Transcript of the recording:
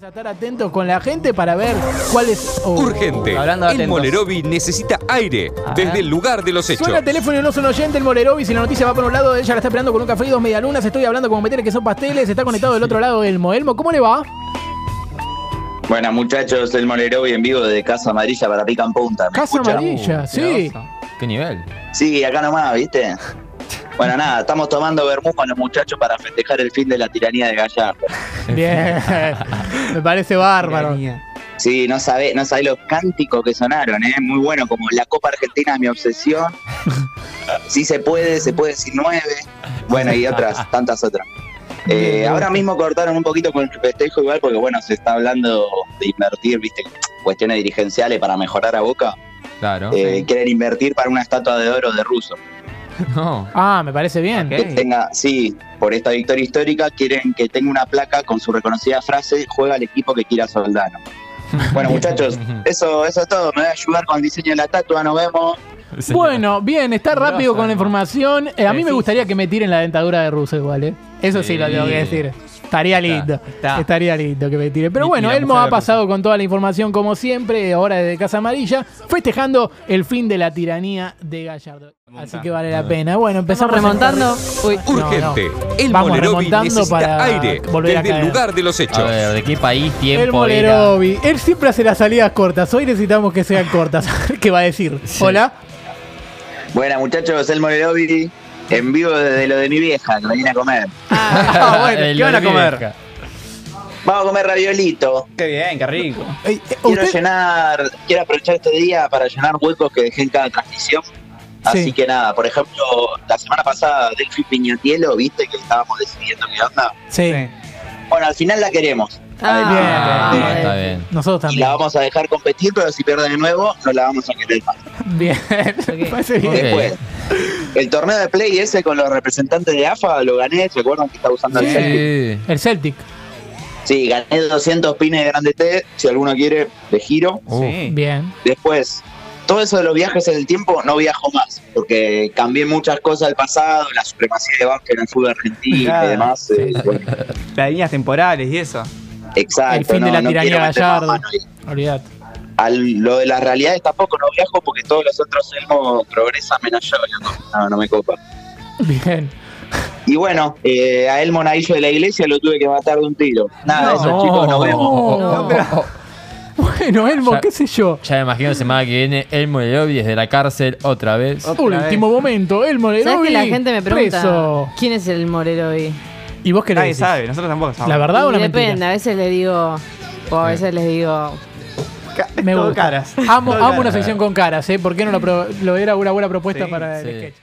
Vamos a estar atentos con la gente para ver cuál es. oh, Urgente. Hablando el atentos. Molerovi necesita aire desde el lugar de los hechos. Suena el teléfono y no son oyente el Molerovi. Si la noticia va por un lado, ella la está esperando con un café y dos medialunas. Estoy hablando como meterle que son pasteles. Está conectado del otro lado Elmo. Elmo, ¿cómo le va? Buenas muchachos, el Molerovi en vivo de Casa Amarilla para Pica en Punta. ¿Me Casa escuchan? Amarilla, sí. ¿Qué nivel? Sí, acá nomás, ¿viste? Bueno, nada, estamos tomando vermú con los muchachos para festejar el fin de la tiranía de Gallardo. Bien. Me parece bárbaro. Sí, no sabe, no sabe los cánticos que sonaron, ¿eh? Muy bueno, como la Copa Argentina es mi obsesión. Sí se puede, se puede decir nueve. Bueno, y otras, tantas otras. Eh, ahora mismo cortaron un poquito con el festejo igual porque, bueno, se está hablando de invertir, ¿viste? Cuestiones dirigenciales para mejorar a Boca. Claro. Eh, Quieren invertir para una estatua de oro de Russo. No. Ah, me parece bien. Que tenga, sí, por esta victoria histórica, quieren que tenga una placa con su reconocida frase, juega al equipo que quiera Soldano. Bueno, muchachos, eso, eso es todo. Me voy a ayudar con el diseño de la estatua, nos vemos. Bueno, bien, está rápido con la información. Eh, a mí me gustaría que me tiren la dentadura de ruso igual, ¿eh? Eso sí, lo tengo que decir. Estaría lindo. está. Estaría lindo que me tiren. Pero bueno, Elmo ha pasado con toda la información como siempre, ahora desde Casa Amarilla, festejando el fin de la tiranía de Gallardo. Así que vale la pena. Bueno, empezamos Estamos remontando. Uy, Urgente. No, no. El Vamos Molerovi remontando para aire volver a desde el caer. lugar de los hechos. A ver, ¿de qué país, El tiempo era? Molerovi. Él siempre hace las salidas cortas. Hoy necesitamos que sean cortas. ¿Qué va a decir? Hola. Bueno, muchachos, el Molerovi en vivo desde lo de mi vieja, que me viene a comer. ah, bueno, El ¿qué van a comer? Vamos a comer raviolito. Qué bien, qué rico. Eh, Quiero usted- llenar, quiero aprovechar este día para llenar huecos que dejé en cada transmisión. Así Sí. que nada, por ejemplo, la semana pasada Delphi Piñatielo, viste que estábamos decidiendo qué onda. Sí. Bueno, al final la queremos. Ah, Bien. Ah, está bien. Nosotros Y también. la vamos a dejar competir, pero si pierde de nuevo, no la vamos a querer más. Bien. Me parece bien. Ok. Después, el torneo de play ese con los representantes de AFA lo gané, ¿se acuerdan que estaba usando el Celtic? Sí. El Celtic. Sí, gané 200 pines de grande T, si alguno quiere, de giro. Uh, Bien. Después, todo eso de los viajes en el tiempo, no viajo más, porque cambié muchas cosas del pasado, la supremacía de Banca en el fútbol argentino Claro, y demás. eh, bueno, Las líneas temporales y eso. exacto. El fin de la no tiranía Gallardo. Olvídate. Al, lo de las realidades tampoco no viajo porque todos los otros Elmo progresan menos yo. No, no me copa. Bien. Y bueno, eh, a El Monaguillo de la iglesia lo tuve que matar de un tiro. Nada, No. eso chicos, nos vemos. No, pero- Bueno, Elmo, Ya- qué sé yo. Ya me imagino la semana que viene el Molerovi desde la cárcel otra vez. Otra Último momento, el Molerovi. ¿Sabes que la gente me pregunta preso. quién es el Morero hoy? ¿Y vos qué le Nadie decís? sabe, nosotros tampoco sabemos. ¿La verdad o la depende, mentira? a veces le digo, o a veces les digo, Me gusta. caras. Amo, amo una sección con caras, ¿eh? ¿Por qué no lo, pro- lo era una buena propuesta Sí, para el sí. sketch?